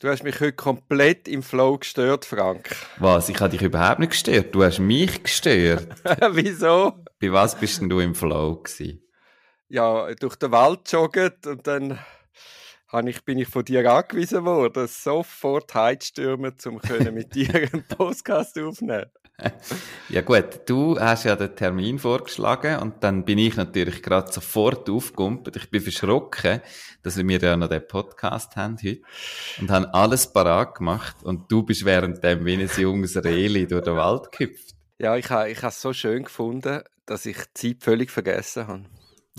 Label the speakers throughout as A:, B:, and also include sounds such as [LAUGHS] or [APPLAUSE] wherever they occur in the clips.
A: Du hast mich heute komplett im Flow gestört, Frank.
B: Was? Ich habe dich überhaupt nicht gestört. Du hast mich gestört. [LAUGHS]
A: Wieso?
B: Bei was bist denn du im Flow gewesen?
A: Ja, durch den Wald jogget und dann ich, bin ich von dir angewiesen worden, sofort heizstürmen, um [LAUGHS] mit dir einen Podcast aufnehmen. [LAUGHS]
B: ja gut, du hast ja den Termin vorgeschlagen und dann bin ich natürlich gerade sofort aufgekumpelt. Ich bin verschrocken, dass wir ja noch den Podcast haben heute und haben alles parat gemacht und du bist währenddem wie ein junges Reli durch den Wald gehüpft.
A: Ja, ich habe ich es so schön gefunden, dass ich die Zeit völlig vergessen habe.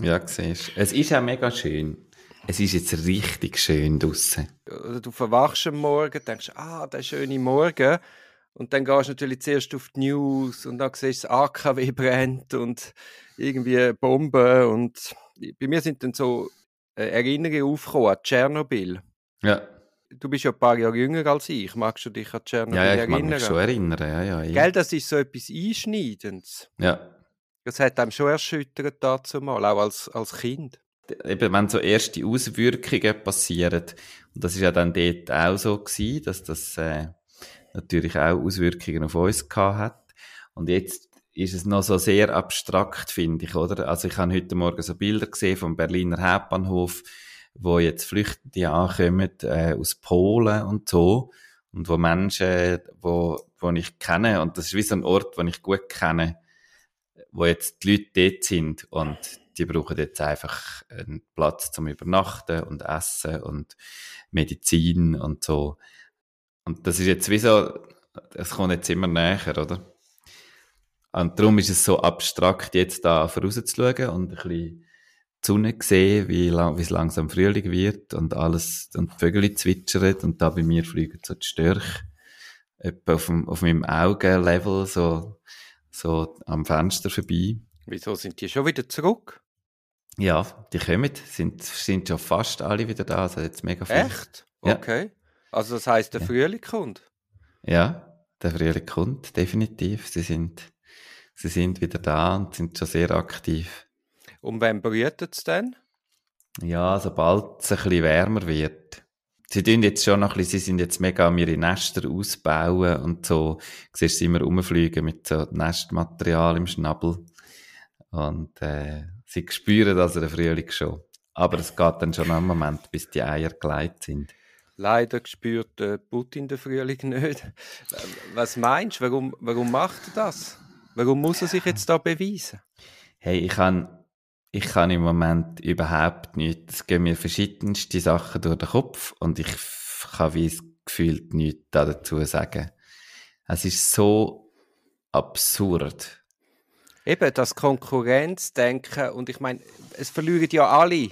B: Ja, siehst Es ist auch mega schön. Es ist jetzt richtig schön draußen.
A: Du verwachst am Morgen, denkst, ah, der schöne Morgen. Und dann gehst du natürlich zuerst auf die News und dann siehst du, das AKW brennt und irgendwie Bomben. Und bei mir sind dann so äh, Erinnerungen aufgekommen an Tschernobyl.
B: Ja.
A: Du bist ja ein paar Jahre jünger als ich. Magst du dich an Tschernobyl
B: ja, ja, ich
A: erinnern?
B: Ja, mag mich schon erinnern. Ja, ja,
A: ja. Gell, das ist so etwas Einschneidendes.
B: Ja.
A: Das hat einem schon erschüttert dazu mal, auch als, als Kind.
B: Eben, wenn so erste Auswirkungen passieren, und das ist ja dann dort auch so gewesen, dass das äh, natürlich auch Auswirkungen auf uns gehabt hat. Und jetzt ist es noch so sehr abstrakt, finde ich, oder? Also ich habe heute Morgen so Bilder gesehen vom Berliner Hauptbahnhof, wo jetzt Flüchtende ankommen äh, aus Polen und so und wo Menschen, wo, wo ich kenne und das ist wie so ein Ort, wo ich gut kenne, wo jetzt die Leute dort sind und die brauchen jetzt einfach einen Platz zum Übernachten und Essen und Medizin und so. Und das ist jetzt wie so, es kommt jetzt immer näher, oder? Und darum ist es so abstrakt, jetzt da vorauszuschauen und ein bisschen die Sonne sehen, wie, lang, wie es langsam Frühling wird und alles, und die Vögel zwitschern und da bei mir fliegen so die Störche etwa auf, dem, auf meinem Augenlevel so, so am Fenster vorbei.
A: Wieso sind die schon wieder zurück?
B: Ja, die kommen, sind, sind schon fast alle wieder da, also jetzt mega viel.
A: Echt? Okay. Ja. Also das heißt, der Frühling kommt?
B: Ja, der Frühling kommt, definitiv. Sie sind, sie sind wieder da und sind schon sehr aktiv.
A: Und wann brütet es denn?
B: Ja, sobald es ein bisschen wärmer wird. Sie tun jetzt schon noch ein bisschen, sie sind jetzt mega am ihre Nester ausbauen und so. Du siehst sie immer rumfliegen mit so Nestmaterial im Schnabel. Und äh, sie spüren also den Frühling schon. Aber es geht dann schon einen Moment, bis die Eier geleitet sind.
A: Leider spürt äh, Putin den Frühling nicht. Was meinst du? Warum, warum macht er das? Warum muss er sich jetzt da beweisen?
B: Hey, ich kann, ich kann im Moment überhaupt nichts. Es gehen mir verschiedenste Sachen durch den Kopf und ich kann wie es gefühlt nichts dazu sagen. Es ist so absurd.
A: Eben, das Konkurrenzdenken und ich meine, es verlieren ja alle.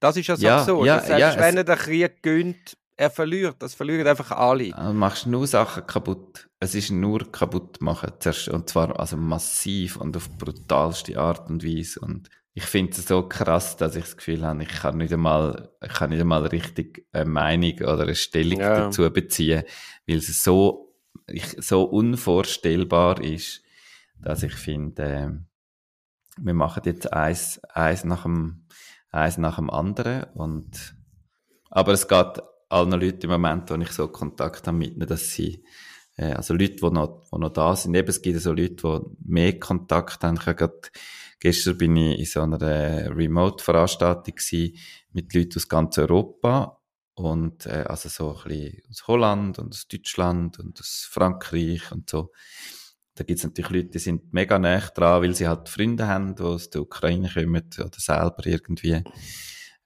A: Das ist ja so
B: ja,
A: absurd.
B: Ja,
A: Selbst
B: ja,
A: wenn er den Krieg gönnt, er verliert. Das verlieren einfach alle.
B: Du machst nur Sachen kaputt. Es ist nur kaputt machen. Und zwar also massiv und auf brutalste Art und Weise. Und ich finde es so krass, dass ich das Gefühl habe, ich kann nicht einmal, ich kann nicht einmal richtig eine Meinung oder eine Stellung ja. dazu beziehen, weil es so, ich, so unvorstellbar ist, dass ich finde, äh, wir machen jetzt eins, eins nach dem, eins nach dem anderen und, aber es geht allen Leuten im Moment, wo ich so Kontakt habe mit ihnen, dass sie, äh, also Leute, die noch, die noch da sind, eben, es gibt so Leute, die mehr Kontakt haben. Ich habe grad, gestern bin ich in so einer Remote-Veranstaltung mit Leuten aus ganz Europa und äh, also so ein bisschen aus Holland und aus Deutschland und aus Frankreich und so. Da gibt es natürlich Leute, die sind mega nah dran, weil sie halt Freunde haben, die aus der Ukraine kommen oder selber irgendwie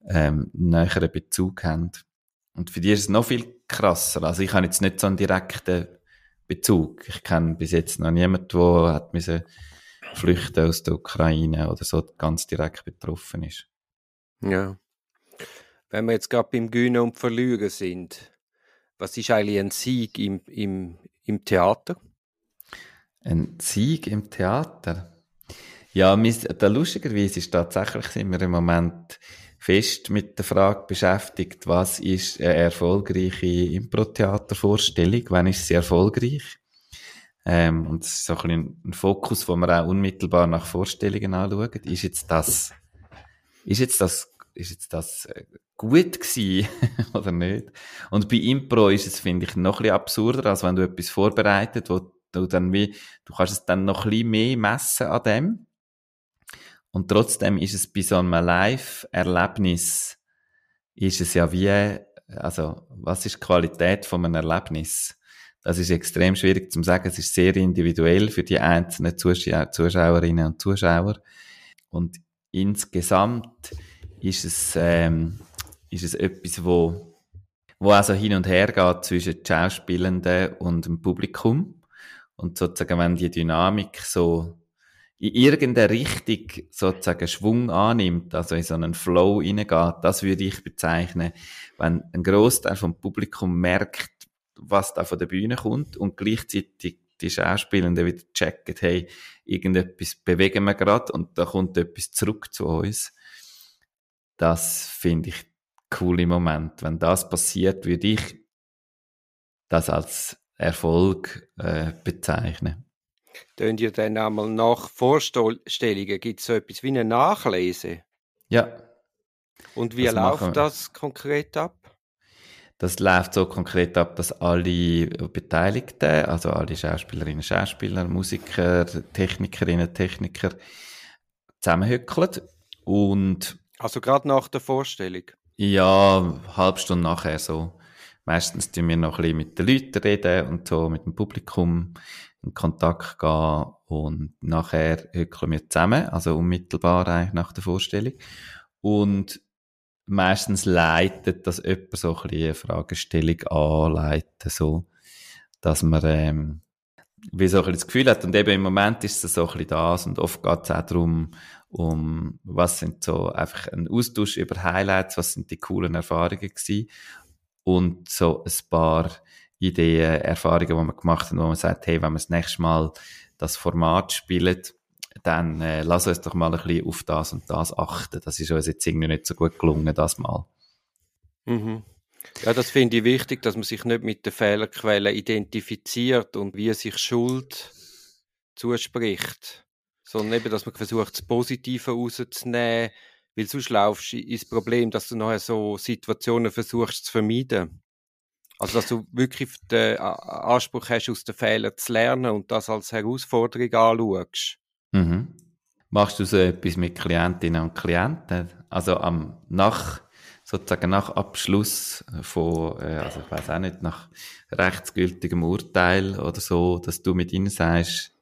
B: ähm, näheren Bezug haben. Und für die ist es noch viel krasser. Also ich habe jetzt nicht so einen direkten Bezug. Ich kenne bis jetzt noch niemanden, der hat müssen flüchten aus der Ukraine oder so ganz direkt betroffen ist.
A: Ja. Wenn wir jetzt gerade beim Gewinnen und Verlieren sind, was ist eigentlich ein Sieg im, im, im Theater?
B: Ein Sieg im Theater? Ja, da lustigerweise ist tatsächlich sind wir im Moment fest mit der Frage beschäftigt, was ist eine erfolgreiche Impro-Theatervorstellung, wann ist sie erfolgreich? Ähm, und das ist so ein, ein Fokus, wo man auch unmittelbar nach Vorstellungen anschaut. Ist jetzt das, ist jetzt das, ist jetzt das äh, gut gewesen [LAUGHS] oder nicht? Und bei Impro ist es, finde ich, noch ein bisschen absurder, als wenn du etwas vorbereitet, wo du dann wie, du kannst es dann noch ein bisschen mehr messen an dem. Und trotzdem ist es bei so einem Live-Erlebnis, ist es ja wie, also, was ist die Qualität von einem Erlebnis? Das ist extrem schwierig zu sagen. Es ist sehr individuell für die einzelnen Zuschauer, Zuschauerinnen und Zuschauer. Und insgesamt ist es, ähm, ist es etwas, wo, wo also hin und her geht zwischen den Schauspielenden und dem Publikum. Und sozusagen, wenn die Dynamik so in irgendeine Richtung sozusagen Schwung annimmt, also in so einen Flow hineingeht, das würde ich bezeichnen, wenn ein Großteil vom Publikum merkt, was da von der Bühne kommt und gleichzeitig die Schauspielenden wieder checken, hey, irgendetwas bewegen wir gerade und da kommt etwas zurück zu uns. Das finde ich coole Moment. Wenn das passiert, würde ich das als Erfolg äh, bezeichnen.
A: Tun ihr dann einmal nach Vorstellungen, gibt es so etwas wie eine Nachlese?
B: Ja.
A: Und wie das läuft das konkret ab?
B: Das läuft so konkret ab, dass alle Beteiligten, also alle Schauspielerinnen, Schauspieler, Musiker, Technikerinnen, Techniker zusammenhückeln und
A: also gerade nach der Vorstellung?
B: Ja, halb Stunde nachher so. Meistens tun wir noch ein bisschen mit den Leuten reden und so mit dem Publikum in Kontakt gehen und nachher hückeln wir zusammen, also unmittelbar eigentlich nach der Vorstellung. Und meistens leitet das jemand so ein bisschen eine Fragestellung anleiten, so, dass man, ähm, wie so ein bisschen das Gefühl hat. Und eben im Moment ist es so ein bisschen das und oft geht es auch darum, um was sind so einfach ein Austausch über Highlights, was sind die coolen Erfahrungen gewesen und so ein paar Ideen, Erfahrungen, die man gemacht hat, wo man sagt, hey, wenn wir das nächste Mal das Format spielen, dann äh, lass uns doch mal ein bisschen auf das und das achten. Das ist uns jetzt irgendwie nicht so gut gelungen, das Mal.
A: Mhm. Ja, das finde ich wichtig, dass man sich nicht mit den Fehlerquellen identifiziert und wie sich Schuld zuspricht, sondern eben, dass man versucht, das Positive rauszunehmen, weil sonst laufst du ins Problem, dass du nachher so Situationen versuchst zu vermeiden. Also, dass du wirklich den Anspruch hast, aus den Fehlern zu lernen und das als Herausforderung anschaust.
B: Mhm. Machst du so etwas mit Klientinnen und Klienten? Also am, nach, sozusagen nach Abschluss von, äh, also ich weiß auch nicht, nach rechtsgültigem Urteil oder so, dass du mit ihnen sagst,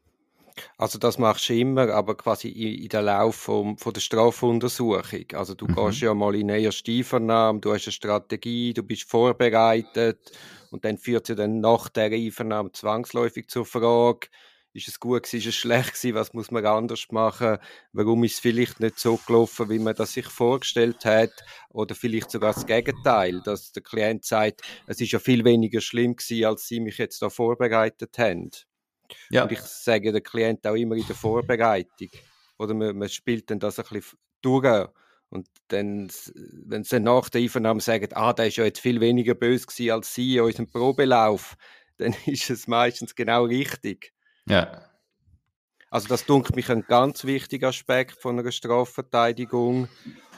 A: also das machst du immer, aber quasi in, in der Lauf vom, von der Strafuntersuchung. Also du mhm. gehst ja mal in eine Einvernahme, du hast eine Strategie, du bist vorbereitet und dann führt sie dann nach der Einvernahme zwangsläufig zur Frage, ist es gut gewesen, ist es schlecht gewesen, was muss man anders machen, warum ist es vielleicht nicht so gelaufen, wie man das sich vorgestellt hat oder vielleicht sogar das Gegenteil, dass der Klient sagt, es ist ja viel weniger schlimm gewesen, als Sie mich jetzt da vorbereitet haben. Ja. Und ich sage den Klienten auch immer in der Vorbereitung. Oder man, man spielt dann das ein bisschen durch. Und dann, wenn sie nach der Einvernahme sagen, ah, der ist ja jetzt viel weniger böse gewesen als Sie in unserem Probelauf, [LAUGHS] dann ist es meistens genau richtig.
B: Ja.
A: Also das dunkelt mich ein ganz wichtiger Aspekt von einer Strafverteidigung.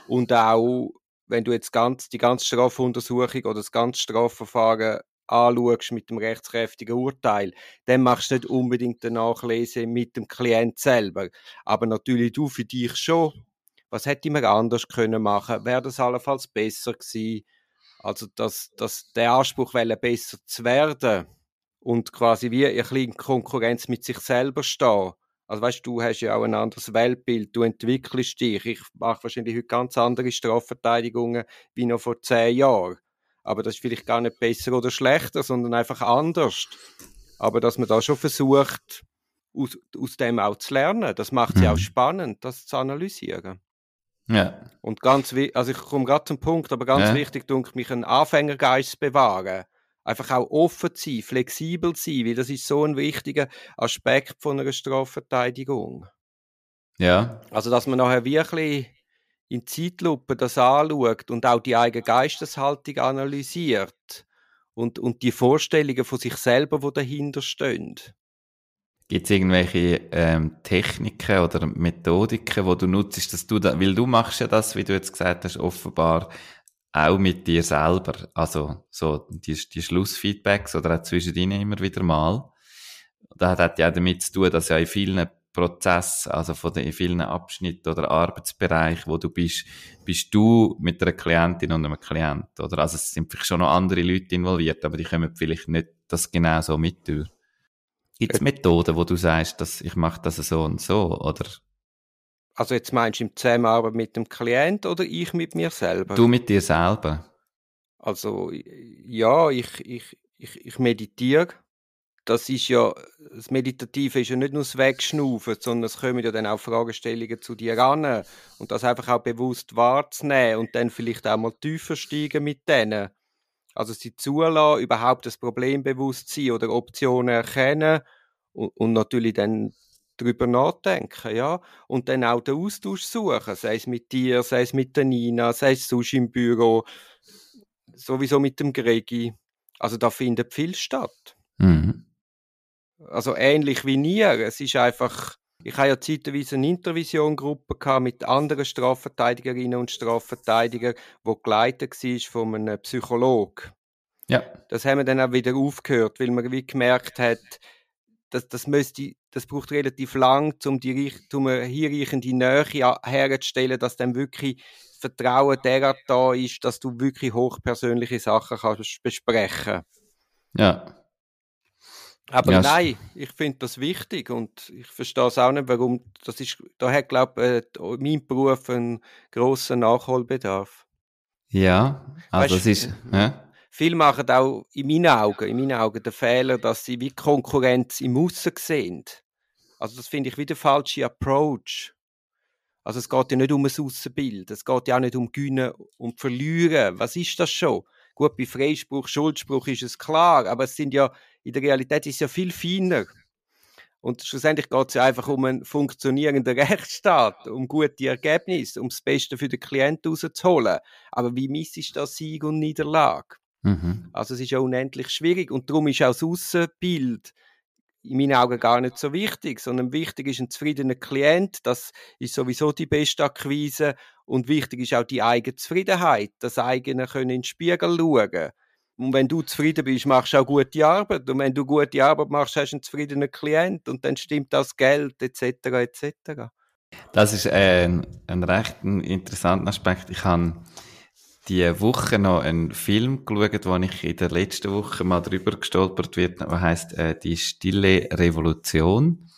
A: Und auch, wenn du jetzt ganz, die ganze Strafuntersuchung oder das ganze Strafverfahren anschaust mit dem rechtskräftigen Urteil, dann machst du nicht unbedingt eine Nachlese mit dem Klient selber. Aber natürlich du für dich schon. Was hätte man anders können machen? Wäre das allenfalls besser gewesen? Also, dass, dass der Anspruch, besser zu werden und quasi wie ein bisschen Konkurrenz mit sich selber stehen. Also weißt du, hast ja auch ein anderes Weltbild, du entwickelst dich. Ich mache wahrscheinlich heute ganz andere Strafverteidigungen wie noch vor zehn Jahren. Aber das ist vielleicht gar nicht besser oder schlechter, sondern einfach anders. Aber dass man da schon versucht, aus, aus dem auch zu lernen, das macht es mhm. auch spannend, das zu analysieren.
B: Ja.
A: Und ganz also ich komme gerade zum Punkt, aber ganz ja. wichtig, denke mich, einen Anfängergeist bewahren. Einfach auch offen zu sein, flexibel zu sein, weil das ist so ein wichtiger Aspekt von einer Strafverteidigung.
B: Ja.
A: Also, dass man nachher wirklich in Zeitlupe das anschaut und auch die eigene Geisteshaltung analysiert und, und die Vorstellungen von sich selber, die dahinter stehen.
B: Gibt es irgendwelche ähm, Techniken oder Methodiken, wo du nutzt, dass du da, weil du machst ja das, wie du jetzt gesagt hast, offenbar auch mit dir selber. Also so die, die Schlussfeedbacks oder auch zwischendrin immer wieder mal. Das hat ja damit zu tun, dass ja in vielen Prozessen, also von den vielen Abschnitten oder Arbeitsbereichen, wo du bist, bist du mit einer Klientin und einem Klient, oder? Also es sind vielleicht schon noch andere Leute involviert, aber die kommen vielleicht nicht das genau so mit durch. Gibt es Methoden, wo du sagst, dass ich mache das so und so, oder?
A: Also jetzt meinst du im Zusammenarbeit mit dem Klient oder ich mit mir selber?
B: Du mit dir selber.
A: Also ja, ich, ich, ich, ich meditiere. Das ist ja, das Meditative ist ja nicht nur das Wegschnaufen, sondern es kommen ja dann auch Fragestellungen zu dir ran. Und das einfach auch bewusst wahrzunehmen und dann vielleicht auch mal tiefer steigen mit denen. Also sie zulassen, überhaupt das Problem bewusst sein oder Optionen erkennen und, und natürlich dann drüber nachdenken, ja. Und dann auch den Austausch suchen, sei es mit dir, sei es mit der Nina, sei es sonst im Büro, sowieso mit dem Gregi. Also da findet viel statt.
B: Mhm.
A: Also ähnlich wie nie. Es ist einfach, ich habe ja zeitweise eine Intervision-Gruppe mit anderen Strafverteidigerinnen und Strafverteidigern, wo geleitet war von einem Psychologen.
B: Ja.
A: Das haben wir dann auch wieder aufgehört, weil man wie gemerkt hat, das, das, müsste, das braucht relativ lang, um die um eine hinreichende Nähe herzustellen, dass dann wirklich Vertrauen derart da ist, dass du wirklich hochpersönliche Sachen kannst besprechen.
B: Ja.
A: Aber ja. nein, ich finde das wichtig und ich verstehe es auch nicht, warum. Das ist, da hat, glaube ich, äh, mein Beruf einen grossen Nachholbedarf.
B: Ja, also weißt, es ist. Ja.
A: Viele machen auch in meinen Augen, in meinen Augen den Fehler, dass sie wie Konkurrenz im Aussen sehen. Also das finde ich wie der falsche Approach. Also es geht ja nicht um ein Aussenbild, es geht ja auch nicht um Gewinnen und Verlieren. Was ist das schon? Gut, bei Freispruch, Schuldspruch ist es klar, aber es sind ja, in der Realität ist es ja viel feiner. Und schlussendlich geht es ja einfach um einen funktionierenden [LAUGHS] Rechtsstaat, um gute Ergebnisse, um das Beste für den Klienten rauszuholen. Aber wie misst das Sieg und Niederlage?
B: Mhm.
A: Also es ist ja unendlich schwierig und darum ist auch das Aussenbild in meinen Augen gar nicht so wichtig, sondern wichtig ist ein zufriedener Klient, das ist sowieso die beste Akquise und wichtig ist auch die eigene Zufriedenheit, das eigene können in den Spiegel schauen. Und wenn du zufrieden bist, machst du auch gute Arbeit. Und wenn du gute Arbeit machst, hast du einen zufriedenen Klient und dann stimmt das Geld etc. etc.
B: Das ist äh, ein, ein recht interessanter Aspekt. Ich habe die Woche noch einen Film geschaut, wo ich in der letzten Woche mal drüber gestolpert wird, der heißt äh, Die Stille Revolution.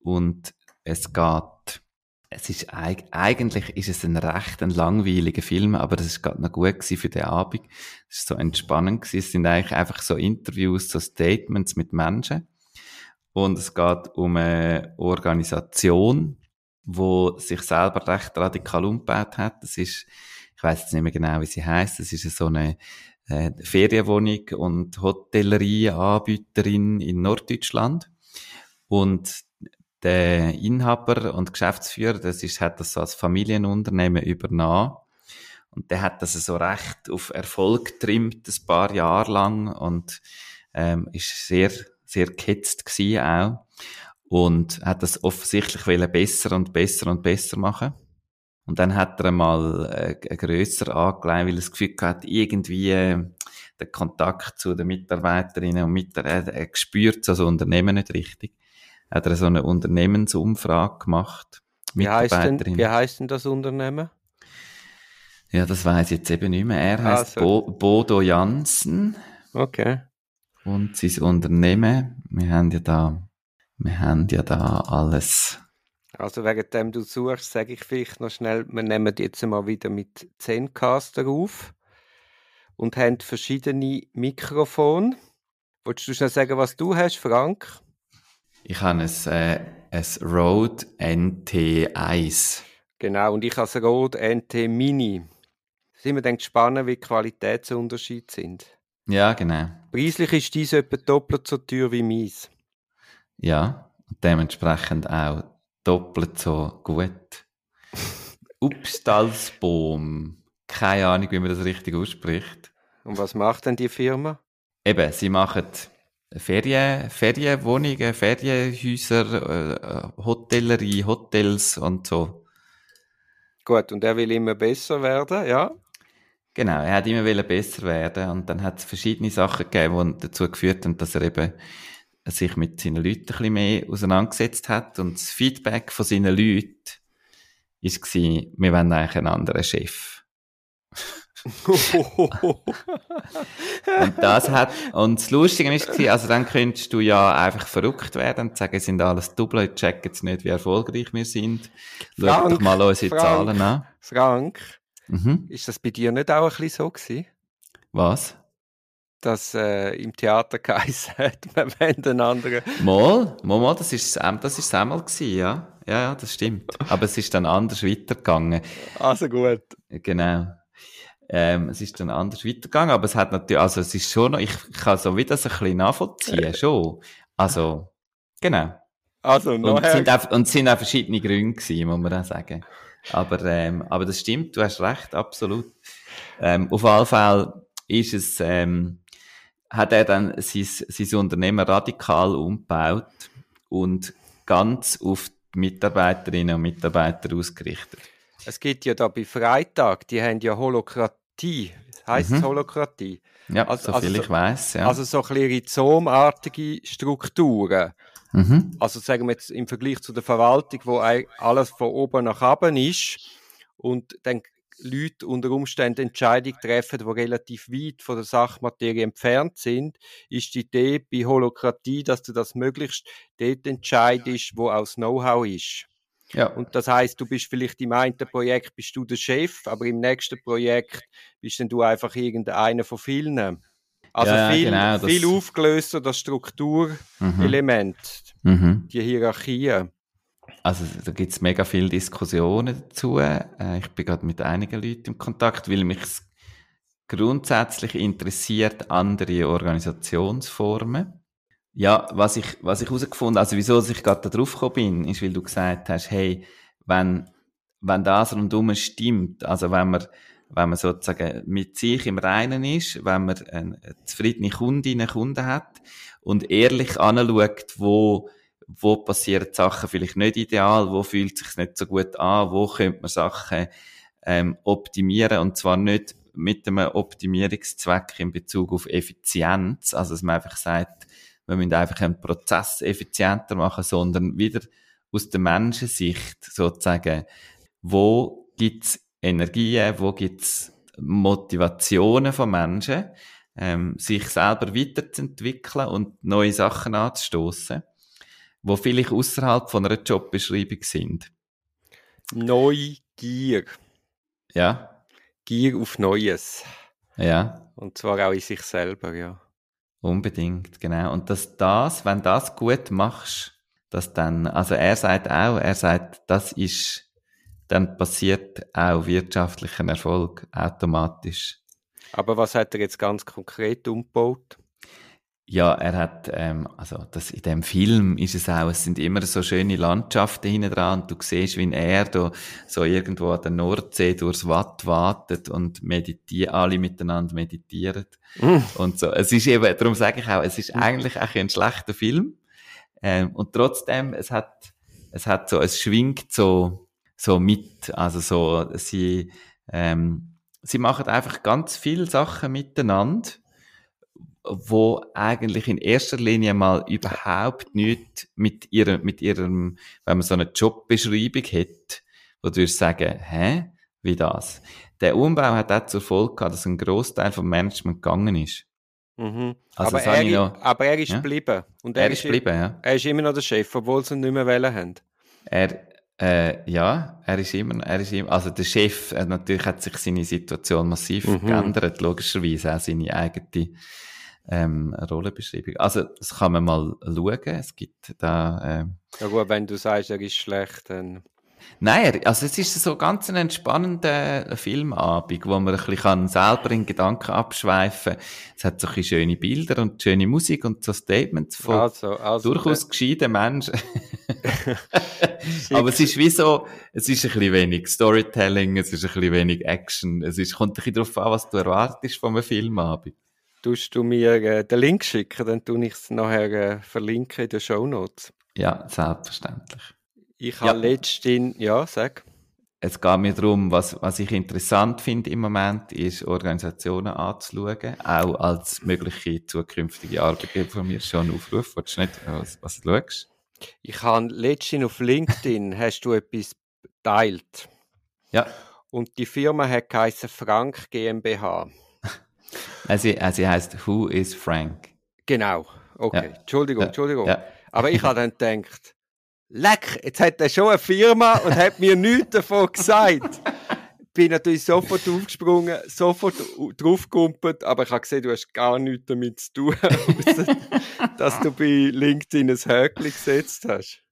B: Und es geht, es ist eigentlich ist es ein recht ein langweiliger Film, aber das ist gerade noch gut für den Abend. Es ist so entspannend gewesen. Es sind eigentlich einfach so Interviews, so Statements mit Menschen. Und es geht um eine Organisation, wo sich selber recht radikal umgebaut hat. Das ist ich weiß jetzt nicht mehr genau, wie sie heißt. Es ist so eine äh, Ferienwohnung und Hotellerie-Anbieterin in Norddeutschland. Und der Inhaber und Geschäftsführer, das ist, hat das so als Familienunternehmen übernommen. Und der hat das so recht auf Erfolg getrimmt, ein paar Jahre lang und ähm, ist sehr, sehr gehetzt gewesen auch. Und hat das offensichtlich besser und besser und besser machen und dann hat er mal äh, grösser angelegt, weil er das Gefühl hat, irgendwie äh, der Kontakt zu den Mitarbeiterinnen und Mitarbeitern, er spürt so ein Unternehmen nicht richtig. Hat er so eine Unternehmensumfrage gemacht.
A: Wie heißt, denn, wie heißt denn das Unternehmen?
B: Ja, das weiß ich jetzt eben nicht mehr. Er heißt ah, Bo Bodo Jansen.
A: Okay.
B: Und sein Unternehmen, wir haben ja da, wir haben ja da alles
A: also wegen dem du suchst, sage ich vielleicht noch schnell, wir nehmen jetzt mal wieder mit Zencaster auf und haben verschiedene Mikrofone. Wolltest du schnell sagen, was du hast, Frank?
B: Ich habe ein, äh, ein Rode NT1.
A: Genau, und ich habe ein Rode NT Mini. Sind wir dann gespannt, wie die Qualitätsunterschiede sind?
B: Ja, genau.
A: Preislich ist dies etwa doppelt so teuer wie meins.
B: Ja, und dementsprechend auch doppelt so gut. Upstalsboom. Keine Ahnung, wie man das richtig ausspricht.
A: Und was macht denn die Firma?
B: Eben, sie machen Ferien, Ferienwohnungen, Ferienhäuser, äh, Hotellerie, Hotels und so.
A: Gut, und er will immer besser werden, ja?
B: Genau, er hat immer besser werden und dann hat es verschiedene Sachen gegeben, die dazu geführt haben, dass er eben sich mit seinen Leuten ein bisschen mehr auseinandergesetzt hat und das Feedback von seinen Leuten war, wir wollen eigentlich einen anderen Chef. [LAUGHS] und das hat, und das Lustige ist, also dann könntest du ja einfach verrückt werden und sagen, es sind alles Double, ich check jetzt nicht, wie erfolgreich wir sind. Schau doch mal unsere
A: Frank,
B: Zahlen an.
A: Frank,
B: Mhm.
A: ist das bei dir nicht auch ein bisschen so gewesen?
B: Was?
A: Dass äh, im Theater [LAUGHS] geheißen hat, wir wollen einen anderen.
B: Mal, mal, mal, das ist, das ist einmal gewesen, ja. Ja, ja, das stimmt. Aber es ist dann anders weitergegangen.
A: Also gut.
B: Genau. Ähm, es ist dann anders weitergegangen, aber es hat natürlich, also es ist schon noch, ich kann so wie das ein bisschen nachvollziehen, schon. Also, genau.
A: Also,
B: Und
A: noch
B: es sind auch, und es sind auch verschiedene Gründe gewesen, muss man auch sagen. Aber, ähm, aber das stimmt, du hast recht, absolut. Ähm, auf jeden Fall ist es, ähm, hat er dann sein, sein Unternehmen radikal umgebaut und ganz auf die Mitarbeiterinnen und Mitarbeiter ausgerichtet.
A: Es gibt ja da bei Freitag, die haben ja Holokratie. Heißt es
B: Mhm.
A: Holokratie?
B: Ja,
A: Also-
B: so viel
A: also
B: ich weiß, ja.
A: Also so ein bisschen rhizomartige Strukturen.
B: mhm.
A: Also sagen wir jetzt im Vergleich zu der Verwaltung, wo alles von oben nach unten ist und dann Leute unter Umständen Entscheidungen treffen, die relativ weit von der Sachmaterie entfernt sind, ist die Idee bei Holokratie, dass du das möglichst dort entscheidest, wo auch das Know-how ist.
B: Ja.
A: Und das heißt, du bist vielleicht im einen Projekt bist du der Chef, aber im nächsten Projekt bist dann du einfach irgendeiner von vielen. Also
B: Ja,
A: viel,
B: genau, das-
A: viel aufgelöster das Strukturelement,
B: Mhm. Mhm.
A: die Hierarchie.
B: Also da gibt es mega viele Diskussionen dazu. Äh, ich bin gerade mit einigen Leuten im Kontakt, weil mich grundsätzlich interessiert andere Organisationsformen. Ja, was ich was ich herausgefunden, also wieso ich gerade da drauf gekommen bin, ist, weil du gesagt hast, hey, wenn wenn das rundum stimmt, also wenn man wenn man sozusagen mit sich im Reinen ist, wenn man eine zufriedene Kundinnen und Kunden hat und ehrlich anschaut, wo wo passieren Sachen vielleicht nicht ideal, wo fühlt sich nicht so gut an, wo könnte man Sachen ähm, optimieren? Und zwar nicht mit einem Optimierungszweck in Bezug auf Effizienz, also dass man einfach sagt, wir müssen einfach einen Prozess effizienter machen, sondern wieder aus der Menschensicht sozusagen, wo gibt's Energien, wo gibt's Motivationen von Menschen, ähm, sich selber weiterzuentwickeln und neue Sachen anzustoßen wo vielleicht außerhalb von einer Jobbeschreibung sind.
A: Neugier.
B: Ja,
A: Gier auf Neues.
B: ja,
A: Und zwar auch in sich selber, ja.
B: unbedingt, genau. Und dass das, wenn das gut machst, dass dann, also er sagt auch, er sagt, das ist, dann passiert auch wirtschaftlicher Erfolg automatisch.
A: Aber was hat er jetzt ganz konkret umgebaut?
B: Ja, er hat, ähm, also das, in dem Film ist es auch, es sind immer so schöne Landschaften hinten dran und du siehst, wie er da so irgendwo an der Nordsee durchs Watt wartet und meditiert, alle miteinander meditieren und so. Es ist eben, darum sage ich auch, es ist eigentlich auch ein schlechter Film. Ähm, und trotzdem, es hat, es hat so, es schwingt so, so mit, also so, sie, ähm, sie machen einfach ganz viele Sachen miteinander wo eigentlich in erster Linie mal überhaupt nicht mit ihrem, mit ihrem, wenn man so eine Jobbeschreibung hat, wo du würdest sagen, hä, wie das? Der Umbau hat auch zur Folge gehabt, dass ein Großteil vom Management gegangen ist.
A: Mhm.
B: Also
A: aber, er,
B: noch-
A: aber er ist
B: Ja?
A: geblieben. Und
B: Er ist geblieben, ja.
A: Er ist immer noch der Chef, obwohl sie ihn nicht mehr wählen haben.
B: Er, äh, ja, er ist immer, er ist immer, also der Chef, äh, natürlich hat sich seine Situation massiv
A: Mhm.
B: geändert, logischerweise auch seine eigene ähm, Rollenbeschreibung. Also, das kann man mal schauen. Es gibt da, ähm,
A: Ja gut, wenn du sagst, er ist schlecht, dann...
B: Nein, also es ist so ganz ein entspannender Filmabend, wo man ein bisschen selber in Gedanken abschweifen kann. Es hat so ein schöne Bilder und schöne Musik und so Statements von also, also durchaus gescheiten Menschen. [LAUGHS] Aber es ist wie so, es ist ein bisschen wenig Storytelling, es ist ein bisschen wenig Action, es ist, kommt ein bisschen darauf an, was du erwartest von einem Filmabend.
A: Tust du mir äh, den Link schicken, dann tue ich es nachher äh, verlinken in den Show Notes.
B: Ja, selbstverständlich.
A: Ich habe ja. letztens, ja, sag.
B: Es geht mir darum, was, was ich interessant finde im Moment, ist Organisationen anzuschauen, auch als mögliche zukünftige Arbeitgeber von mir schon Aufruf. Wolltest du nicht, was, was du schaust?
A: Ich habe letztens auf LinkedIn, [LAUGHS] hast du etwas geteilt.
B: Ja.
A: Und die Firma hat geheißen Frank GmbH.
B: Also, also heißt Who is Frank?
A: Genau. Okay. Ja. Entschuldigung. Entschuldigung. Ja. Aber ich habe dann gedacht, leck, jetzt hat er schon eine Firma und hat mir nichts davon gesagt. [LAUGHS] bin natürlich sofort aufgesprungen, sofort draufgekumpelt, aber ich habe gesehen, du hast gar nichts damit zu tun, [LAUGHS] dass du bei LinkedIn ein Häkchen gesetzt hast.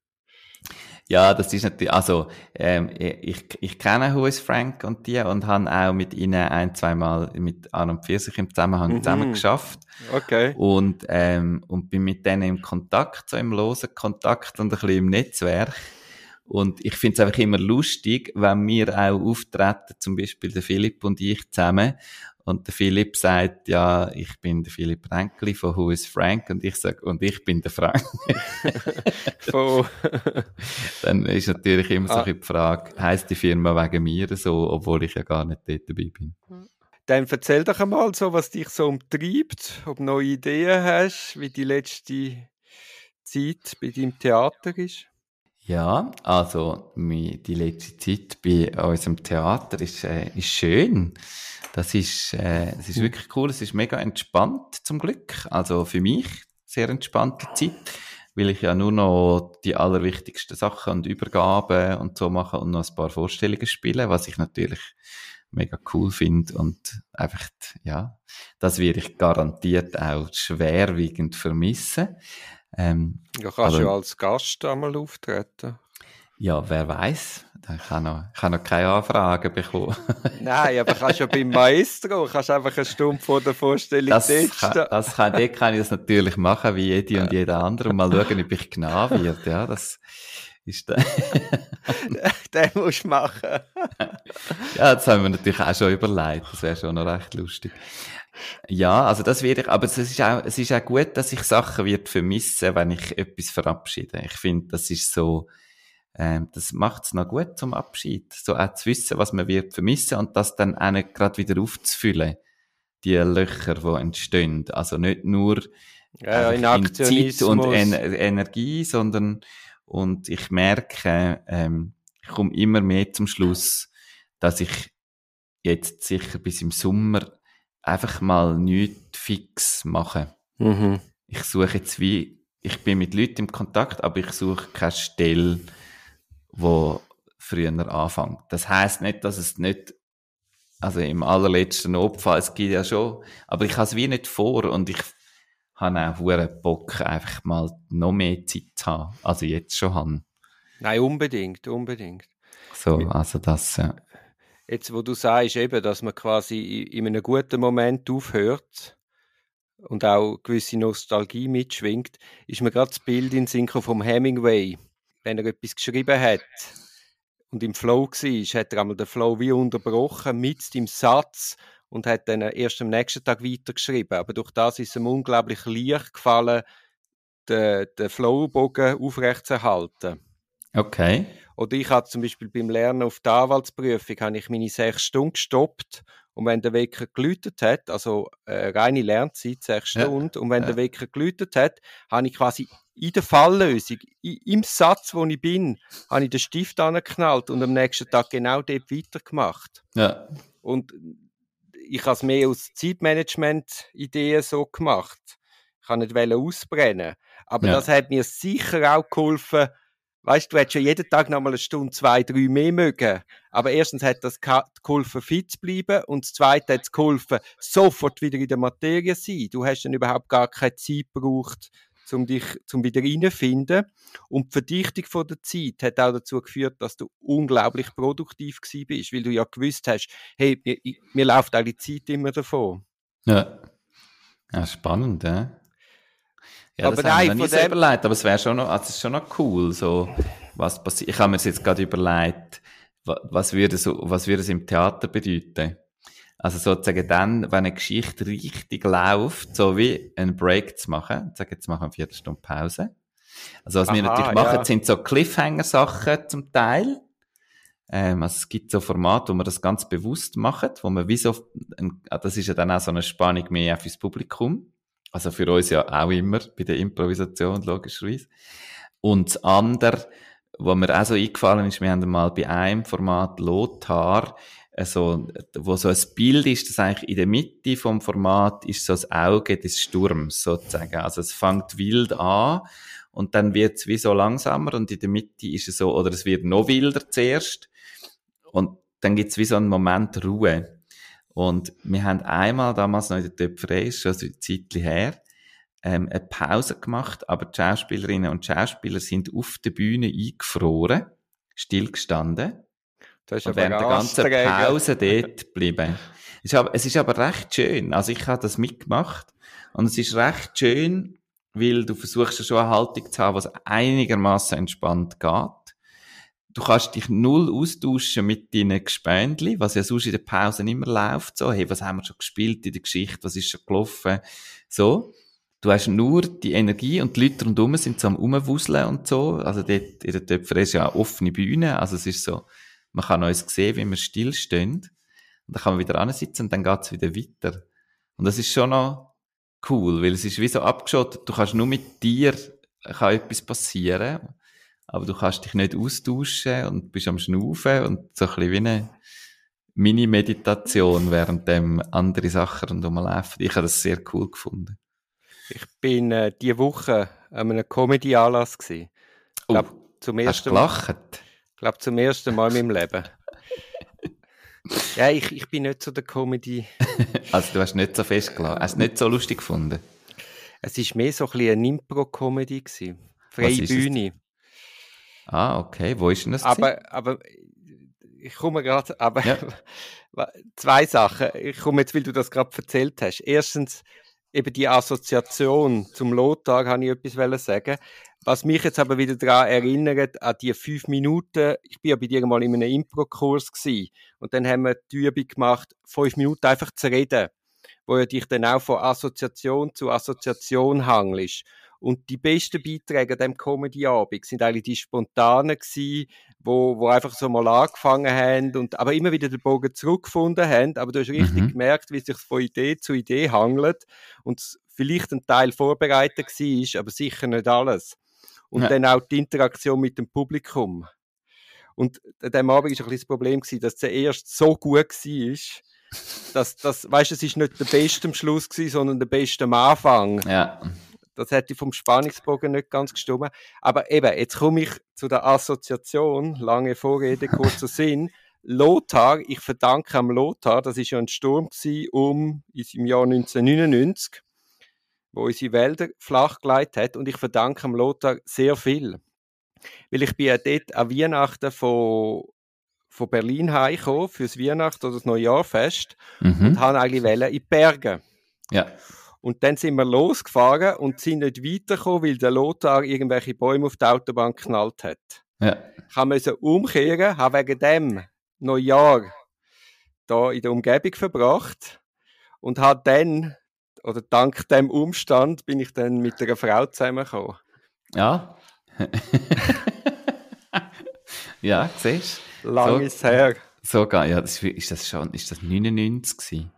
B: Ja, das ist natürlich, also ähm, ich, ich kenne Who Frank und die und habe auch mit ihnen ein, zwei Mal mit An und Pfirsich im Zusammenhang mhm. zusammen geschafft.
A: Okay.
B: Und, ähm, und bin mit denen im Kontakt, so im losen Kontakt und ein bisschen im Netzwerk. Und ich finde es einfach immer lustig, wenn wir auch auftreten, zum Beispiel der Philipp und ich zusammen, und der Philipp sagt, ja, ich bin der Philipp Renkli von Who is Frank und ich sage, und ich bin der Frank. [LAUGHS] [LAUGHS] Dann ist natürlich immer ah. so die Frage, heisst die Firma wegen mir so, obwohl ich ja gar nicht dort dabei bin.
A: Dann erzähl doch einmal so, was dich so umtreibt, ob du neue Ideen hast, wie die letzte Zeit bei deinem Theater ist.
B: Ja, also die letzte Zeit bei unserem Theater ist, äh, ist schön. Das ist, äh, es ist wirklich cool. Es ist mega entspannt zum Glück. Also für mich sehr entspannte Zeit, weil ich ja nur noch die allerwichtigsten Sachen und Übergaben und so mache und noch ein paar Vorstellungen spiele, was ich natürlich mega cool finde und einfach, ja, das werde ich garantiert auch schwerwiegend vermissen.
A: Ähm, ja, kannst du als Gast einmal auftreten?
B: Ja, wer weiß? Ich habe noch, ich habe noch keine Anfragen bekommen. [LAUGHS]
A: Nein, aber kannst ja beim Maestro, kannst einfach eine Stunde vor der Vorstellung
B: das testen. Kann, das kann, dort kann ich das natürlich machen, wie jede und jeder andere, und mal schauen, ob ich genau wird. Ja, das ist der. [LAUGHS]
A: den musst du machen.
B: ja, das haben wir natürlich auch schon überlegt. Das wäre schon noch recht lustig. Ja, also das werde ich, aber es ist auch, es ist auch gut, dass ich Sachen wird vermissen, wenn ich etwas verabschiede. Ich finde, das ist so, ähm, das macht es noch gut zum Abschied. So auch zu wissen, was man wird vermissen und das dann auch nicht gerade wieder aufzufüllen. Die Löcher, die entstehen. Also nicht nur
A: ja, in, in Zeit
B: und en Energie, sondern, und ich merke, ähm, ich komme immer mehr zum Schluss, dass ich jetzt sicher bis im Sommer einfach mal nichts fix mache. Mhm. Ich suche jetzt wie, ich bin mit Leuten im Kontakt, aber ich suche keine Stelle, wo früher anfängt. Das heißt nicht, dass es nicht, also im allerletzten Notfall, es gibt ja schon, aber ich habe es wie nicht vor und ich habe auch hohen Bock, einfach mal noch mehr Zeit zu haben, also jetzt schon haben.
A: Nein, unbedingt, unbedingt.
B: So, also das, ja.
A: Jetzt, wo du sagst, eben, dass man quasi in einem guten Moment aufhört und auch gewisse Nostalgie mitschwingt, ist mir gerade das Bild in Synchro vom Hemingway wenn er etwas geschrieben hat und im Flow war, hat er einmal den Flow wie unterbrochen mit dem Satz und hat dann erst am nächsten Tag weitergeschrieben. Aber durch das ist es ihm unglaublich leicht gefallen, den, den Flowbogen aufrechtzuerhalten.
B: Okay.
A: Oder ich habe zum Beispiel beim Lernen auf der Anwaltsprüfung habe ich meine sechs Stunden gestoppt und wenn der Wecker geläutet hat, also äh, reine Lernzeit, sechs ja. Stunden, und wenn ja. der Wecker geläutet hat, habe ich quasi in der Falllösung, im Satz, wo ich bin, habe ich den Stift angeknallt und am nächsten Tag genau dort weitergemacht.
B: Ja.
A: Und ich habe es mehr aus Zeitmanagement-Ideen so gemacht. Ich kann nicht ausbrennen. Aber ja. das hat mir sicher auch geholfen, weißt du, hättest ja jeden Tag noch mal eine Stunde, zwei, drei mehr mögen. Aber erstens hat das geholfen, fit zu bleiben und das zweite hat es geholfen, sofort wieder in der Materie zu sein. Du hast dann überhaupt gar keine Zeit gebraucht, um dich zum wieder reinfinden. Und die Verdichtung von der Zeit hat auch dazu geführt, dass du unglaublich produktiv gewesen bist, weil du ja gewusst hast, hey, mir, mir läuft die Zeit immer davon.
B: Ja. ja spannend, ja. Ja, aber das nein, haben wir nicht so überlegt, aber es wäre schon noch, also es ist schon noch cool, so, was passiert. Ich habe mir jetzt gerade überlegt, was würde so, was würde es im Theater bedeuten? Also sozusagen dann, wenn eine Geschichte richtig läuft, so wie einen Break zu machen, sagen jetzt machen wir eine Viertelstunde Pause. Also was Aha, wir natürlich machen, ja. sind so Cliffhanger-Sachen zum Teil. Ähm, also es gibt so Formate, wo man das ganz bewusst macht, wo man wie so, ein, ah, das ist ja dann auch so eine Spannung mehr fürs Publikum. Also für uns ja auch immer bei der Improvisation, logischerweise. Und das andere, was mir auch so eingefallen ist, wir haben mal bei einem Format Lothar, also, wo so ein Bild ist, das eigentlich in der Mitte vom Format ist so das Auge des Sturms, sozusagen. Also es fängt wild an und dann wird es wie so langsamer und in der Mitte ist es so, oder es wird noch wilder zuerst und dann gibt es wie so einen Moment Ruhe. Und wir haben einmal damals noch in der Töpferei, ist schon ein Zeitchen her, ähm, eine Pause gemacht, aber die Schauspielerinnen und Schauspieler sind auf der Bühne eingefroren, stillgestanden und während der ganzen Pause [LAUGHS] dort geblieben. Es ist, aber, es ist aber recht schön. Also ich habe das mitgemacht und es ist recht schön, weil du versuchst ja schon eine Haltung zu haben, was einigermaßen entspannt geht du kannst dich null austauschen mit deinen Gespendli, was ja sonst in der Pause immer läuft, so, hey, was haben wir schon gespielt in der Geschichte, was ist schon gelaufen, so. Du hast nur die Energie und die Leute rundherum sind so am Umwuseln und so. Also dort, in der Töpfer ist ja eine offene Bühne. Also es ist so, man kann uns sehen, wie wir stillstehen. Und dann kann man wieder ansitzen und dann geht's wieder weiter. Und das ist schon noch cool, weil es ist wie so abgeschottet. Du kannst nur mit dir, kann etwas passieren aber du kannst dich nicht austauschen und bist am Schnaufen und so ein bisschen wie eine Mini-Meditation, während dem andere Sachen rundherum laufen. Ich habe das sehr cool gefunden.
A: Ich bin äh, diese Woche an einem Comedy-Anlass gewesen.
B: Oh, glaub, zum ersten hast du?
A: Ich glaube, zum ersten Mal in meinem Leben. [LAUGHS] ja, ich, ich bin nicht so der Comedy. [LAUGHS]
B: also du hast nicht so fest gelacht. Hast du nicht so lustig gefunden?
A: Es war mehr so ein bisschen eine Impro-Comedy Freie Bühne.
B: Ah, okay. Wo ist denn das?
A: Aber, aber ich komme gerade, aber ja. [LAUGHS] zwei Sachen. Ich komme jetzt, weil du das gerade erzählt hast. Erstens, eben die Assoziation zum Lothar, kann ich etwas sagen. Was mich jetzt aber wieder daran erinnert, an die fünf Minuten, ich bin ja bei dir mal in einem Impro-Kurs und dann haben wir die Übung gemacht, fünf Minuten einfach zu reden, wo du dich dann auch von Assoziation zu Assoziation hangelst. Und die besten Beiträge an diesem Comedy-Abend sind eigentlich die spontanen gewesen, wo, wo einfach so mal angefangen haben und aber immer wieder den Bogen zurückgefunden haben. Aber du hast richtig mhm. gemerkt, wie sich von Idee zu Idee hangelt und vielleicht ein Teil vorbereitet war, aber sicher nicht alles. Und ja. dann auch die Interaktion mit dem Publikum. Und an diesem Abend war ein bisschen das Problem, gewesen, dass der erst so gut war, dass, dass weißt, es ist nicht der Beste am Schluss gewesen, sondern der Beste am Anfang.
B: Ja.
A: Das hätte vom Spannungsbogen nicht ganz gestimmt. Aber eben, jetzt komme ich zu der Assoziation, lange Vorrede, kurzer [LAUGHS] Sinn. Lothar, ich verdanke am Lothar, das ist ja ein Sturm um im Jahr 1999, wo unsere Wälder flachgelegt hat und ich verdanke am Lothar sehr viel. Weil ich bin ja dort an Weihnachten von, von Berlin heimgekommen, fürs Weihnachten oder das Neujahrfest mhm. und habe eigentlich in die Berge.
B: Ja.
A: Und dann sind wir losgefahren und sind nicht weitergekommen, weil der Lothar irgendwelche Bäume auf die Autobahn geknallt hat.
B: Ja.
A: Ich musste umkehren, habe wegen dem Neujahr da in der Umgebung verbracht und habe dann, oder dank dem Umstand, bin ich dann mit einer Frau zusammengekommen.
B: Ja. [LAUGHS] ja, siehst
A: du? Lang so, ist her.
B: Sogar, ja, das, ist das schon, ist das 99 gewesen?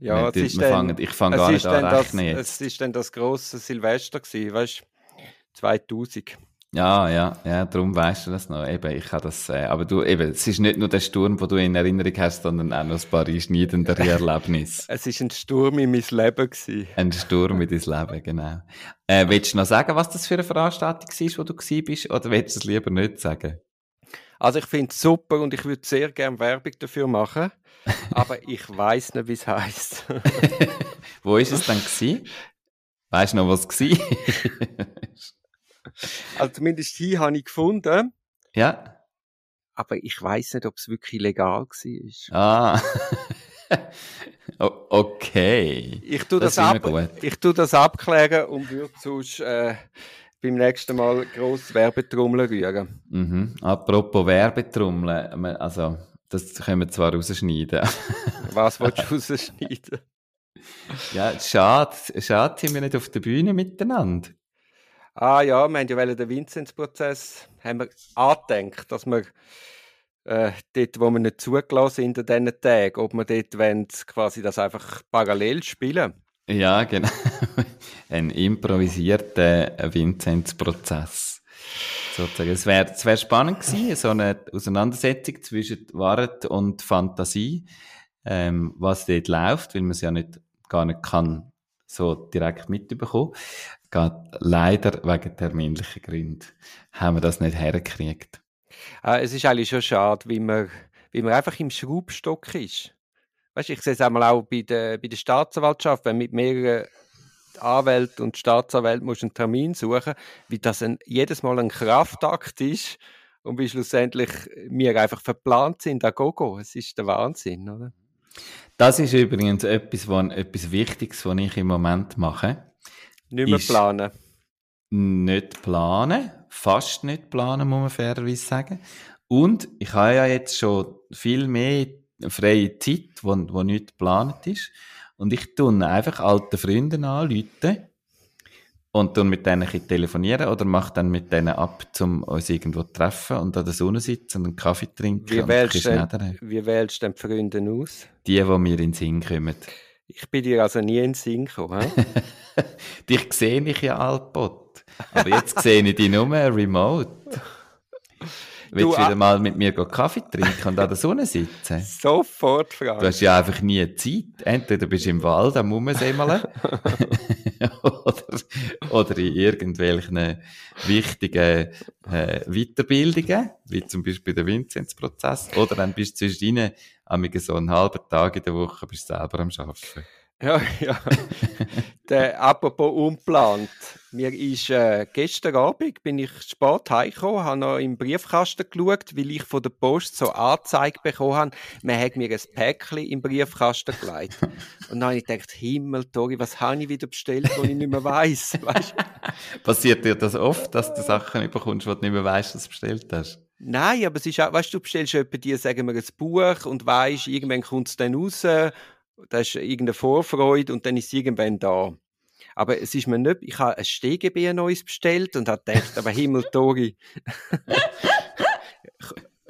A: Ja, es ist
B: dann, ich fange gar nicht an rechnen
A: das, jetzt. Es ist dann das grosse Silvester gewesen, weißt du, 2000.
B: Ja, ja, ja, darum weißt du das noch. Eben, ich habe das, äh, aber du, eben, es ist nicht nur der Sturm, den du in Erinnerung hast, sondern auch noch ein paar [LAUGHS] Erlebnisse.
A: es ist ein Sturm in mein Leben gewesen.
B: Ein Sturm in dein Leben, genau. Äh, willst du noch sagen, was das für eine Veranstaltung war, wo du bist, oder willst du es lieber nicht sagen?
A: Also ich finde es super und ich würde sehr gerne Werbung dafür machen, [LAUGHS] aber ich weiß nicht, wie es heißt. [LAUGHS]
B: Wo ist es dann gewesen? Weißt du noch, was es war?
A: also zumindest hier habe ich gefunden.
B: Ja.
A: Aber ich weiß nicht, ob es wirklich legal war.
B: Ah. okay.
A: Ich tue das, das ab, ich tue das abklären und würde sonst äh, beim nächsten Mal gross Werbetrommeln rühren.
B: Mhm. Apropos Werbetrommeln, also das können wir zwar rausschneiden. [LAUGHS]
A: Was willst du rausschneiden? [LAUGHS]
B: Ja, schade, schade sind wir nicht auf der Bühne miteinander.
A: Ah ja, wir haben ja den Vinzenz-Prozess haben wir angedenkt, dass wir äh, dort, wo wir nicht zugelassen sind in diesen Tagen, ob wir dort wollen, quasi das einfach parallel spielen.
B: Ja, genau. [LAUGHS] Ein improvisierter Vinzenz-Prozess. Sozusagen. Es wäre es wär spannend gewesen, so eine Auseinandersetzung zwischen Wahrheit und Fantasie, ähm, was dort läuft, weil man es ja nicht, gar nicht kann so direkt mitbekommen. Geht leider wegen terminlichen Gründen haben wir das nicht hergekriegt.
A: Äh, es ist eigentlich schon schade, wie man, wie man einfach im Schraubstock ist. Weißt, ich sehe es einmal auch bei der, bei der Staatsanwaltschaft, wenn mit mehreren Anwälten und Staatsanwälten musst einen Termin suchen, wie das ein, jedes Mal ein Kraftakt ist und wie schlussendlich wir einfach verplant sind, da go Es ist der Wahnsinn, oder?
B: Das ist übrigens etwas, was, etwas Wichtiges, was ich im Moment mache.
A: Nicht mehr planen.
B: Nicht planen, fast nicht planen, muss man fairerweise sagen. Und ich habe ja jetzt schon viel mehr freie Zeit, wo, wo nicht geplant ist. Und ich tue einfach alte Freunde anrufen und dann mit denen telefonieren oder mache dann mit denen ab, um uns irgendwo zu treffen und an der Sonne sitzen und einen Kaffee trinken.
A: Wie wählst, denn, wie wählst du denn die Freunde aus?
B: Die, die mir in den Sinn kommen.
A: Ich bin dir also nie in den Sinn gekommen. [LAUGHS]
B: dich sehe ich ja Alpot. Aber jetzt sehe ich dich nur remote. [LAUGHS] Willst du wieder mal mit mir Kaffee trinken und an der Sonne sitzen? [LAUGHS]
A: Sofort, Frank.
B: Du hast ja einfach nie Zeit. Entweder bist du im Wald am Mummensemmeln [LAUGHS] oder, oder in irgendwelchen wichtigen äh, Weiterbildungen, wie zum Beispiel der Vinzenz-Prozess. Oder dann bist du zwischendrin so einen halben Tag in der Woche bist du selber am Arbeiten.
A: Ja, ja. der, apropos unplant. Mir ist äh, gestern Abend bin ich spät heimgekommen, habe noch im Briefkasten geschaut, weil ich von der Post so Anzeige bekommen habe. Man hat mir ein Päckchen im Briefkasten gelegt. Und dann habe ich gedacht, Himmel, Tori, was habe ich wieder bestellt, was ich nicht mehr weiss? [LAUGHS] Weißt?
B: Passiert dir das oft, dass du Sachen bekommst, die du nicht mehr weißt, dass du bestellt hast?
A: Nein, aber es ist auch, weißt du, du bestellst jemanden, die sagen wir ein Buch und weißt, irgendwann kommt es dann raus da ist irgendeine Vorfreude und dann ist es irgendwann da. Aber es ist mir nicht, ich habe ein StGB neues bestellt und habe gedacht, aber Himmel, Tori. [LAUGHS]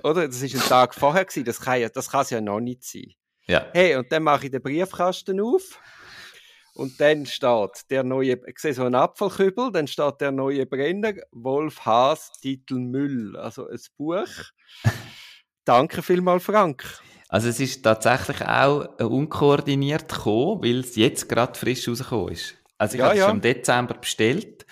A: Oder? Das ist ein Tag vorher gewesen, das kann ja, das kann es ja noch nicht sein.
B: Ja.
A: Hey, und dann mache ich den Briefkasten auf. Und dann steht der neue, ich sehe so einen Apfelkübel, dann steht der neue Brenner, Wolf Haas, Titel Müll. Also ein Buch. [LAUGHS] Danke vielmals, Frank.
B: Also es ist tatsächlich auch unkoordiniert gekommen, weil es jetzt gerade frisch rausgekommen ist. Also ich ja, habe es ja. schon im Dezember bestellt.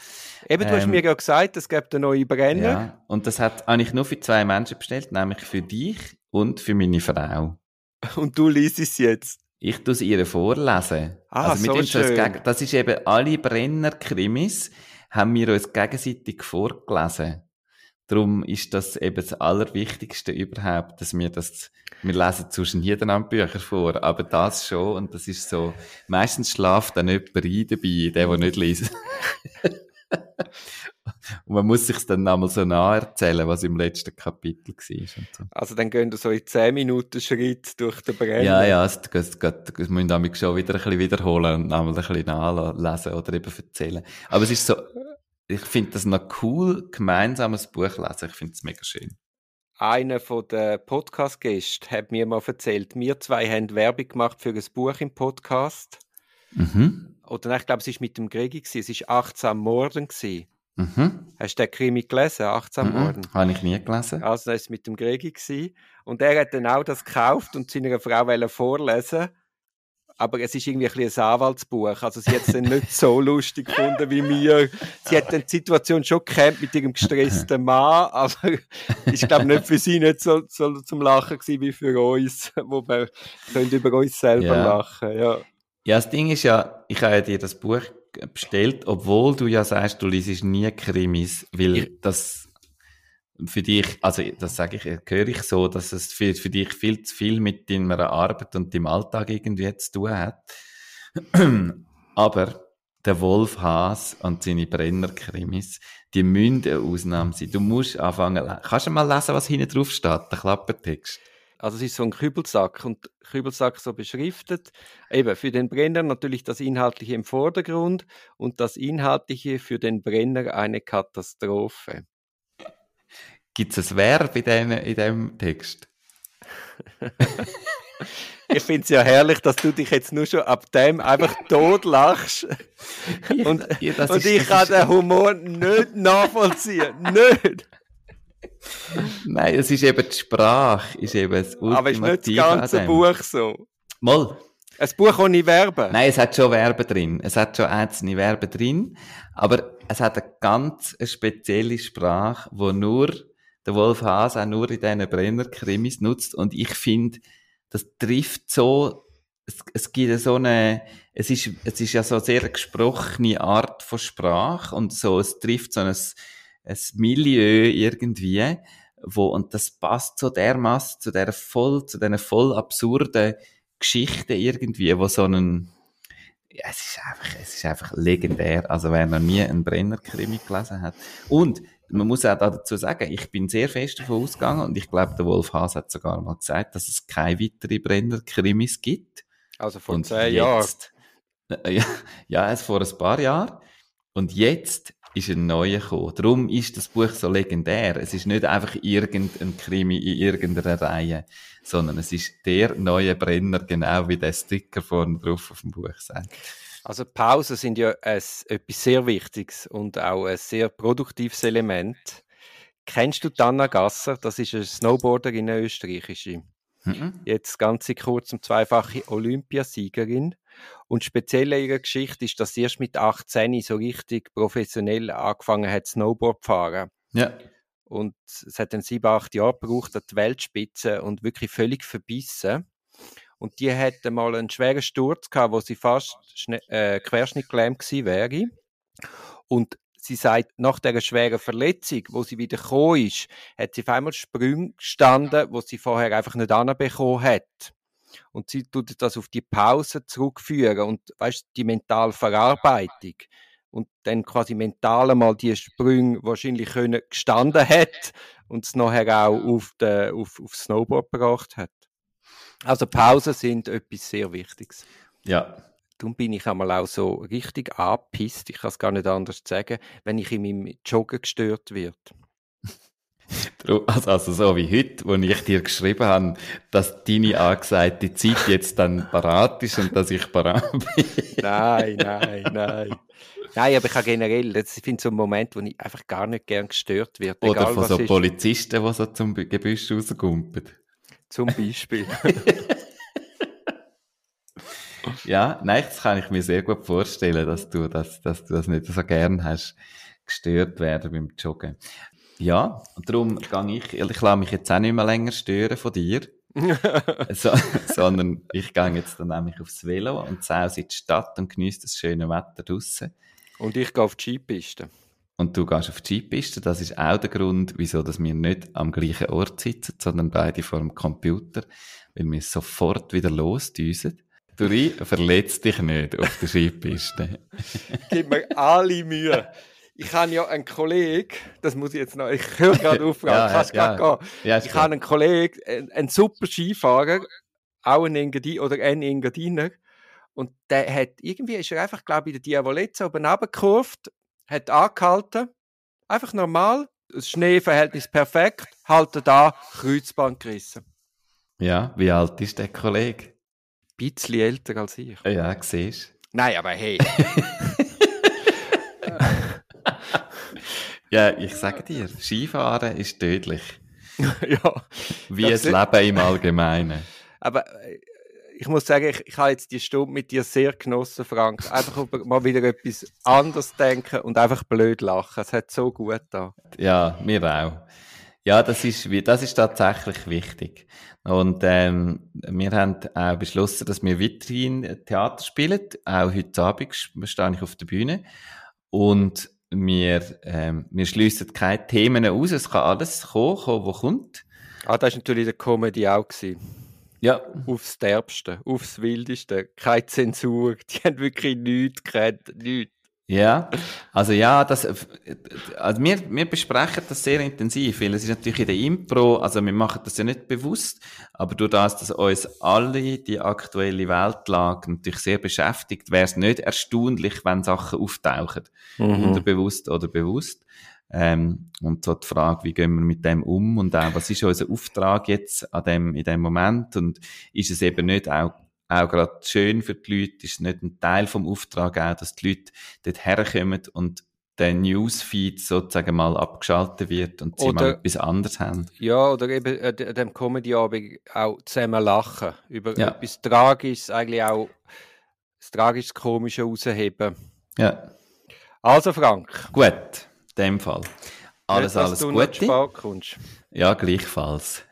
A: Eben, du ähm, hast mir ja gesagt, es gibt einen neuen Brenner. Ja,
B: und das hat eigentlich nur für zwei Menschen bestellt, nämlich für dich und für meine Frau. [LAUGHS]
A: Und du liest es jetzt?
B: Ich tue es ihr vorlesen.
A: Ah, also so schön.
B: Das, das ist eben, alle Brenner-Krimis haben wir uns gegenseitig vorgelesen. Darum ist das eben das Allerwichtigste überhaupt, dass wir das, wir lesen zwischen jedem Bücher vor, aber das schon, und das ist so, meistens schlaft dann jemand rein dabei, der, der nicht liest. [LAUGHS] und man muss sich dann einmal so nacherzählen, was im letzten Kapitel war. So.
A: Also dann gehen so in 10 Minuten Schritt durch den Brenner.
B: Ja, ja, das, das, das, das müssen wir schon wieder ein bisschen wiederholen und einmal ein bisschen nachlesen oder eben erzählen. Aber es ist so, ich finde das noch cool, gemeinsam ein Buch lesen. Ich finde es mega schön.
A: Einer von den Podcast-Gästen hat mir mal erzählt, wir zwei haben Werbung gemacht für ein Buch im Podcast.
B: Mhm.
A: Oder ich glaube, es war mit dem Gregi, es war 18 Morden.
B: Mhm.
A: Hast du den Krimi gelesen, 18 mhm. Morden?
B: Habe ich nie gelesen.
A: Also, das war mit dem Gregi. Und er hat dann auch das gekauft und seiner Frau vorlesen aber es ist irgendwie ein, bisschen ein Anwaltsbuch. Also sie hat es dann nicht so lustig gefunden wie mir. Sie hat dann die Situation schon gekannt mit ihrem gestressten [LAUGHS] Mann, aber ich glaube nicht für sie nicht so, so zum Lachen gewesen wie für uns, wo wir können über uns selber ja. lachen. Ja.
B: Ja, das Ding ist ja, ich habe ja dir das Buch bestellt, obwohl du ja sagst, du liest nie Krimis, weil
A: Ich-
B: das für dich, also das sage ich, höre ich so, dass es für, für dich viel zu viel mit deiner Arbeit und deinem Alltag irgendwie zu tun hat. Aber der Wolf Haas und seine Brenner-Krimis, die müssen eine Ausnahme sein. Du musst anfangen, kannst du mal lesen, was hinten drauf steht, der Klappertext?
A: Also es ist so ein Kübelsack und Kübelsack so beschriftet. Eben für den Brenner natürlich das Inhaltliche im Vordergrund und das Inhaltliche für den Brenner eine Katastrophe.
B: Gibt es ein Verb in, dem, in dem Text? [LAUGHS]
A: Ich finde es ja herrlich, dass du dich jetzt nur schon ab dem einfach tot lachst. Und,
B: Ja, das
A: und
B: ist-
A: ich
B: das
A: kann
B: ist-
A: den Humor nicht nachvollziehen. nicht!
B: Nein, es ist eben die Sprache, ist eben das
A: Aber ist nicht das
B: Ultimative an
A: ganze. Buch so.
B: Mal.
A: Ein Buch ohne Verben.
B: Nein, es hat schon Verben drin. Es hat schon einzelne Verben drin. Aber es hat eine ganz spezielle Sprache, wo nur der Wolf Haas auch nur in diesen Brenner-Krimis nutzt. Und ich finde, das trifft so, es, es gibt so eine, es ist, es ist ja so eine sehr gesprochene Art von Sprache und so, es trifft so ein, ein Milieu irgendwie, wo, und das passt so dermaßen zu der voll, zu diesen voll absurden Geschichten irgendwie, wo so einen, ja, es ist einfach, es ist einfach legendär. Also wer noch nie einen Brenner-Krimi gelesen hat. Und man muss auch dazu sagen, ich bin sehr fest davon ausgegangen und ich glaube, der Wolf Haas hat sogar mal gesagt, dass es keine weiteren Brenner-Krimis gibt.
A: Also vor
B: Und
A: zehn Jahren. [LAUGHS]
B: ja, ja, es vor ein paar Jahren. Und jetzt ist ein neuer gekommen. Darum ist das Buch so legendär. Es ist nicht einfach irgendein Krimi in irgendeiner Reihe, sondern es ist der neue Brenner, genau wie der Sticker vorne drauf auf dem Buch sagt.
A: Also Pausen sind ja ein, etwas sehr Wichtiges und auch ein sehr produktives Element. Kennst du Dana Gasser? Das ist eine Snowboarderin, eine österreichische.
B: Mhm.
A: Jetzt ganz in kurzem zweifache Olympiasiegerin. Und speziell in ihrer Geschichte ist, dass sie erst mit 18 so richtig professionell angefangen hat, Snowboard zu fahren.
B: Ja.
A: Und es hat dann sieben, acht Jahre gebraucht an die Weltspitze und wirklich völlig verbissen. Und die hatte mal einen schweren Sturz gehabt, wo sie fast äh, querschnittgelähmt gewesen wäre. Und sie sagt, nach dieser schweren Verletzung, wo sie wieder gekommen ist, hat sie auf einmal Sprünge gestanden, wo sie vorher einfach nicht anbekommen hat. Und sie tut das auf die Pause zurückführen und, weißt, die mentale Verarbeitung und dann quasi mental einmal die Sprünge wahrscheinlich können gestanden hat und es nachher auch auf, den, auf, auf Snowboard gebracht hat. Also Pausen sind etwas sehr Wichtiges.
B: Ja.
A: Darum bin ich einmal auch so richtig angepisst, ich kann es gar nicht anders sagen, wenn ich in meinem Joggen gestört wird. [LAUGHS]
B: Also, also so wie heute, wo ich dir geschrieben habe, dass deine angesagte Zeit jetzt dann parat ist und dass ich parat bin.
A: Nein, nein, nein. Nein, aber ich habe generell, das- ich finde so einen Moment, wo ich einfach gar nicht gern gestört wird.
B: Oder von so
A: ist.
B: Polizisten, die so zum Gebüsch rauskumpen.
A: Zum Beispiel. [LAUGHS]
B: Ja, nein, das kann ich mir sehr gut vorstellen, dass du das, dass du das nicht so gern hast, gestört werden beim Joggen. Ja, darum gehe ich, ich lasse mich jetzt auch nicht mehr länger stören von dir, [LAUGHS] so, sondern ich gehe jetzt dann nämlich aufs Velo und saus in die Stadt und genieße das schöne Wetter draussen.
A: Und ich gehe auf die Skipiste.
B: Und du gehst auf die Skipiste. Das ist auch der Grund, wieso dass wir nicht am gleichen Ort sitzen, sondern beide vor dem Computer, weil wir sofort wieder losdüsen. Duri, verletz dich nicht auf der Skipiste. [LAUGHS]
A: Gib mir alle Mühe. Ich habe ja einen Kollegen, das muss ich jetzt noch, ich höre [LAUGHS] gerade auf,
B: Ja,
A: kannst
B: ja.
A: gerade gehen.
B: Ja,
A: Ich habe einen Kollegen, einen, super Skifahrer, auch ein Engadin oder ein Engadiner. Und der hat, irgendwie ist er einfach, glaube ich, in der Diavolezza oben runtergekurvt, hat angehalten, einfach normal, das Schneeverhältnis perfekt, haltet da, Kreuzband gerissen.
B: Ja, wie alt ist der Kollege?
A: Bisschen älter als ich.
B: Ja, siehst
A: Nein, aber hey. [LAUGHS]
B: Ja, ich sage dir, Skifahren ist tödlich. [LAUGHS]
A: ja.
B: Wie
A: Das
B: das Leben im Allgemeinen.
A: Aber äh, ich muss sagen, ich, ich habe jetzt die Stunde mit dir sehr genossen, Frank. Einfach mal wieder etwas anderes denken und einfach blöd lachen. Es hat so gut da.
B: Ja, mir auch. Ja, das ist, das ist tatsächlich wichtig. Und ähm, wir haben auch beschlossen, dass wir weiterhin Theater spielen. Auch heute Abend stehe ich auf der Bühne. Und wir, ähm, wir schliessen keine Themen aus. Es kann alles kommen, kommen was kommt.
A: Ah, das war natürlich der Comedy auch. Gewesen.
B: Ja.
A: Aufs Derbste, aufs Wildeste. Keine Zensur. Die haben wirklich nichts geredet. Nichts.
B: Ja, also ja, das, also wir, wir besprechen das sehr intensiv, weil es ist natürlich in der Impro, also wir machen das ja nicht bewusst, aber durch das, dass uns alle die aktuelle Weltlage natürlich sehr beschäftigt, wäre es nicht erstaunlich, wenn Sachen auftauchen, mhm. unterbewusst oder bewusst. Ähm, und so die Frage, wie gehen wir mit dem um und auch, was ist unser Auftrag jetzt an dem, in dem Moment und ist es eben nicht auch auch gerade schön für die Leute, ist nicht ein Teil vom Auftrag auch, dass die Leute dort herkommen und der Newsfeed sozusagen mal abgeschaltet wird und sie oder, mal etwas anderes haben.
A: Ja, oder eben an äh, dem Comedy-Abend auch zusammen lachen. Über ja. etwas Tragisches, eigentlich auch das tragisch Komische rausheben.
B: Ja.
A: Also Frank.
B: Gut, in dem Fall. Alles,
A: Nicht,
B: alles Gute.
A: Ja,
B: gleichfalls.